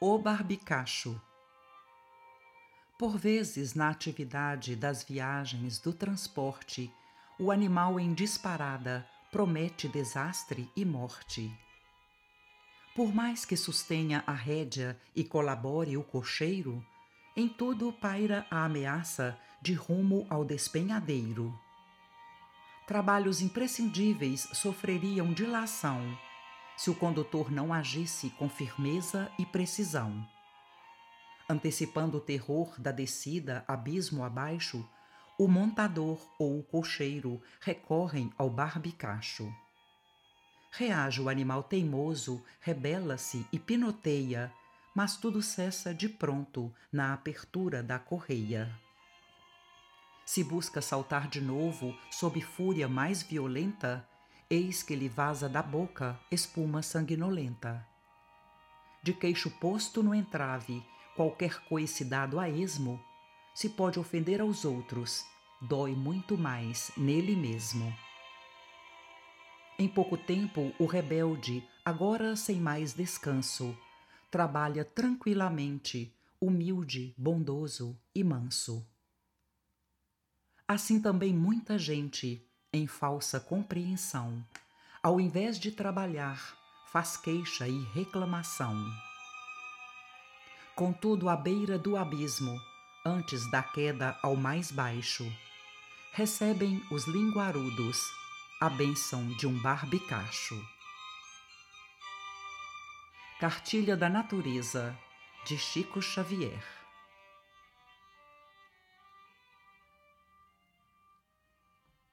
O barbicacho. Por vezes, na atividade das viagens do transporte, o animal em disparada promete desastre e morte. Por mais que sustenha a rédea e colabore o cocheiro, em tudo paira a ameaça de rumo ao despenhadeiro. Trabalhos imprescindíveis sofreriam dilação se o condutor não agisse com firmeza e precisão. Antecipando o terror da descida abismo abaixo, o montador ou o cocheiro recorrem ao barbicacho. Reage o animal teimoso, rebela-se e pinoteia, mas tudo cessa de pronto na apertura da correia. Se busca saltar de novo sob fúria mais violenta, eis que lhe vaza da boca espuma sanguinolenta. De queixo posto no entrave, qualquer coice dado a esmo, se pode ofender aos outros, dói muito mais nele mesmo. Em pouco tempo, o rebelde, agora sem mais descanso, trabalha tranquilamente, humilde, bondoso e manso. Assim também muita gente, em falsa compreensão, ao invés de trabalhar, faz queixa e reclamação. Contudo, à beira do abismo, antes da queda ao mais baixo, recebem os linguarudos a bênção de um barbicacho. Cartilha da Natureza, de Chico Xavier